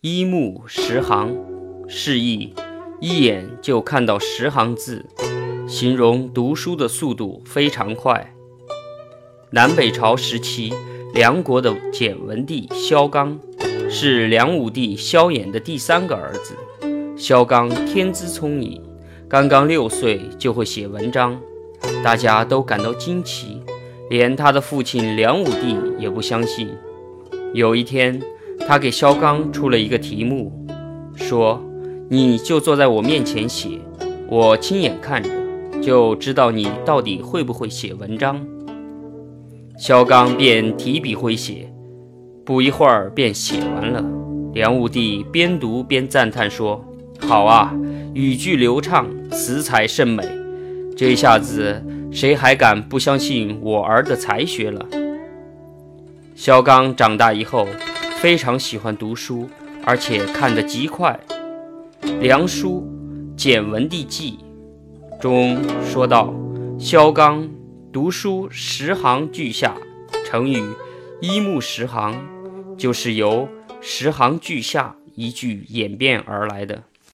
一目十行，示意一眼就看到十行字，形容读书的速度非常快。南北朝时期，梁国的简文帝萧纲是梁武帝萧衍的第三个儿子。萧纲天资聪颖，刚刚六岁就会写文章，大家都感到惊奇，连他的父亲梁武帝也不相信。有一天，他给萧纲出了一个题目，说：“你就坐在我面前写，我亲眼看着，就知道你到底会不会写文章。”萧纲便提笔挥写，不一会儿便写完了。梁武帝边读边赞叹说：“好啊，语句流畅，词采甚美。这下子，谁还敢不相信我儿的才学了？”萧纲长大以后。非常喜欢读书，而且看得极快。《梁书·简文帝纪》中说道：“萧纲读书十行俱下。”成语“一目十行”就是由“十行俱下”一句演变而来的。